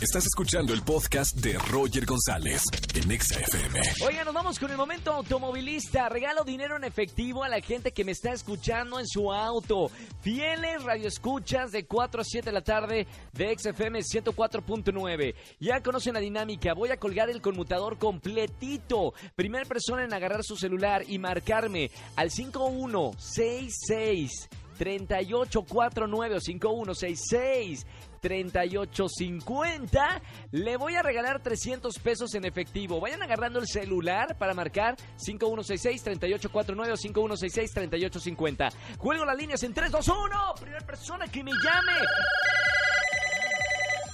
Estás escuchando el podcast de Roger González en Exa FM. Oigan, nos vamos con el momento automovilista. Regalo dinero en efectivo a la gente que me está escuchando en su auto. Fieles radioescuchas de 4 a 7 de la tarde de XFM 104.9. Ya conocen la dinámica. Voy a colgar el conmutador completito. Primera persona en agarrar su celular y marcarme al 5166 3849 o 5166 3850. Le voy a regalar 300 pesos en efectivo. Vayan agarrando el celular para marcar 5166-3849 o 5166-3850. Juego las líneas en 3, 2, 1. Primera persona que me llame.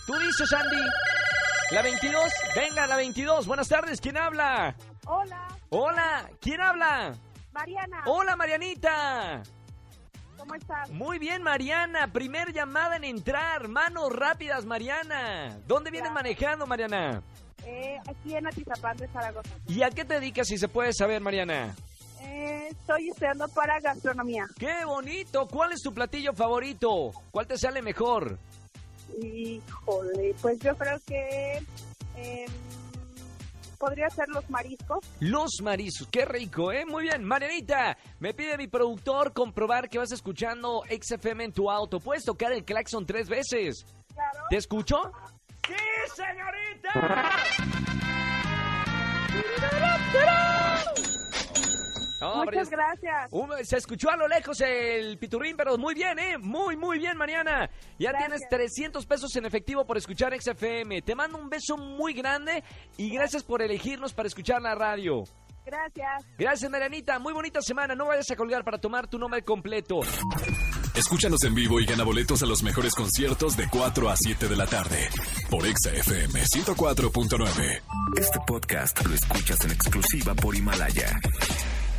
Tú dices, Andy. La 22. Venga, la 22. Buenas tardes. ¿Quién habla? Hola, Hola. ¿Quién habla? Mariana. Hola, Marianita. ¿Cómo estás? Muy bien, Mariana. Primer llamada en entrar. Manos rápidas, Mariana. ¿Dónde vienes manejando, Mariana? Eh, aquí en Atizapán de Zaragoza. ¿Y a qué te dedicas, si se puede saber, Mariana? Eh, estoy estudiando para gastronomía. ¡Qué bonito! ¿Cuál es tu platillo favorito? ¿Cuál te sale mejor? Híjole, pues yo creo que eh, podría ser los mariscos. Los marizos. ¡Qué rico, eh! Muy bien, Marianita. Me pide mi productor comprobar que vas escuchando XFM en tu auto. ¿Puedes tocar el claxon tres veces? Claro. ¿Te escucho? ¡Sí, señorita! No, Muchas gracias. Un- se escuchó a lo lejos el piturrín, pero muy bien, ¿eh? Muy, muy bien, Mariana. Ya Gracias. tienes 300 pesos en efectivo por escuchar XFM. Te mando un beso muy grande y gracias por elegirnos para escuchar la radio. Gracias. Gracias, Marianita. Muy bonita semana. No vayas a colgar para tomar tu nombre completo. Escúchanos en vivo y gana boletos a los mejores conciertos de 4 a 7 de la tarde por Exa FM 104.9. Este podcast lo escuchas en exclusiva por Himalaya.